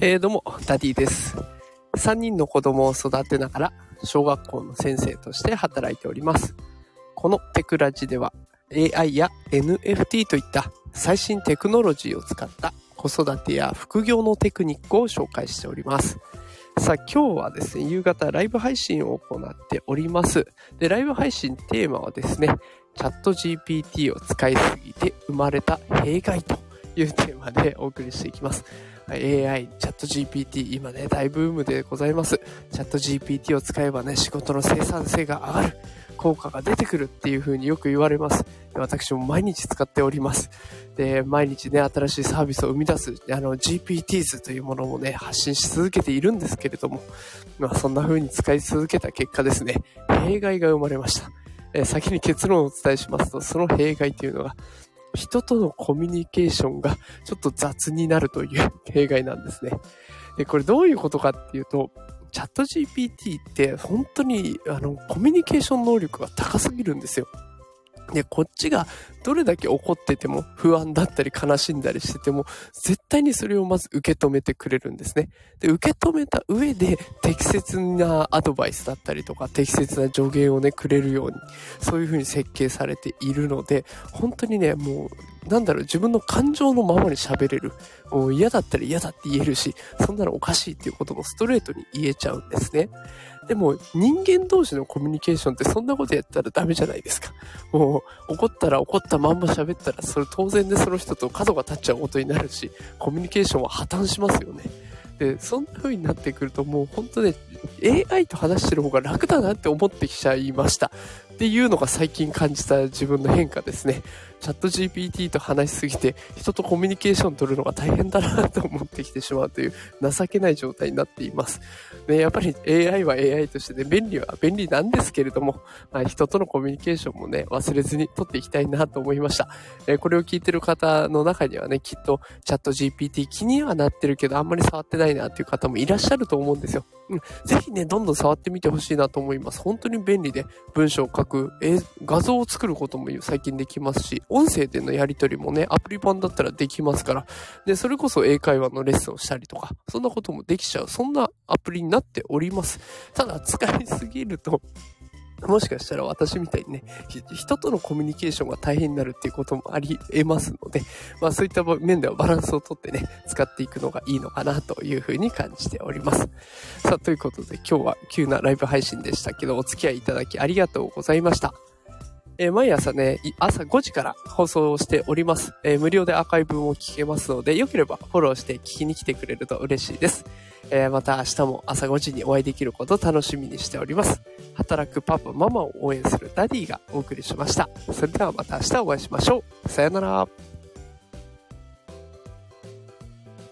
えー、どうも、ダディです。3人の子供を育てながら、小学校の先生として働いております。このテクラジでは、AI や NFT といった最新テクノロジーを使った子育てや副業のテクニックを紹介しております。さあ今日はですね、夕方ライブ配信を行っております。で、ライブ配信テーマはですね、 ChatGPT を使いすぎて生まれた弊害とというテーマでお送りしていきます。AI、チャット GPT、今ね、大ブームでございます。チャット GPT を使えばね、仕事の生産性が上がる。効果が出てくるっていう風によく言われます。私も毎日使っております。で、毎日ね、新しいサービスを生み出す、あの、GPTs というものもね、発信し続けているんですけれども、まあ、そんな風に使い続けた結果ですね、弊害が生まれました。え先に結論をお伝えしますと、その弊害というのが、人とのコミュニケーションがちょっと雑になるという弊害なんですね。で、これどういうことかっていうと、チャット GPT って本当にあのコミュニケーション能力が高すぎるんですよ。で、こっちがどれだけ怒ってても不安だったり悲しんだりしてても絶対にそれをまず受け止めてくれるんですね。で、受け止めた上で適切なアドバイスだったりとか適切な助言をねくれるようにそういう風に設計されているので本当にねもうなんだろう自分の感情のままに喋れる。もう嫌だったら嫌だって言えるしそんなのおかしいっていうこともストレートに言えちゃうんですね。でも人間同士のコミュニケーションってそんなことやったらダメじゃないですか。もう怒ったら怒ったまんま喋ったらそれ当然でその人と角が立っちゃうことになるし、コミュニケーションは破綻しますよね。で、そんな風になってくるともう本当ね、AI と話してる方が楽だなって思ってきちゃいました。っていうのが最近感じた自分の変化ですね。チャット GPT と話しすぎて人とコミュニケーション取るのが大変だなと思ってきてしまうという情けない状態になっています。ね、やっぱり AI は AI としてね、便利は便利なんですけれども、まあ、人とのコミュニケーションもね、忘れずに取っていきたいなと思いました。えー、これを聞いてる方の中にはね、きっとチャット GPT 気にはなってるけどあんまり触ってないなっていう方もいらっしゃると思うんですよ。うん、ぜひね、どんどん触ってみてほしいなと思います。本当に便利で文章を書く、え画像を作ることも最近できますし、音声でのやり取りもね、アプリ版だったらできますから、で、それこそ英会話のレッスンをしたりとか、そんなこともできちゃう、そんなアプリになっております。ただ、使いすぎると、もしかしたら私みたいにね、人とのコミュニケーションが大変になるっていうこともあり得ますので、まあそういった面ではバランスをとってね、使っていくのがいいのかなというふうに感じております。さあ、ということで今日は急なライブ配信でしたけど、お付き合いいただきありがとうございました。えー、毎朝ね、朝5時から放送をしております。えー、無料でアーカイブも聞けますので、よければフォローして聞きに来てくれると嬉しいです。えー、また明日も朝5時にお会いできることを楽しみにしております。働くパパ、ママを応援するダディがお送りしました。それではまた明日お会いしましょう。さよなら。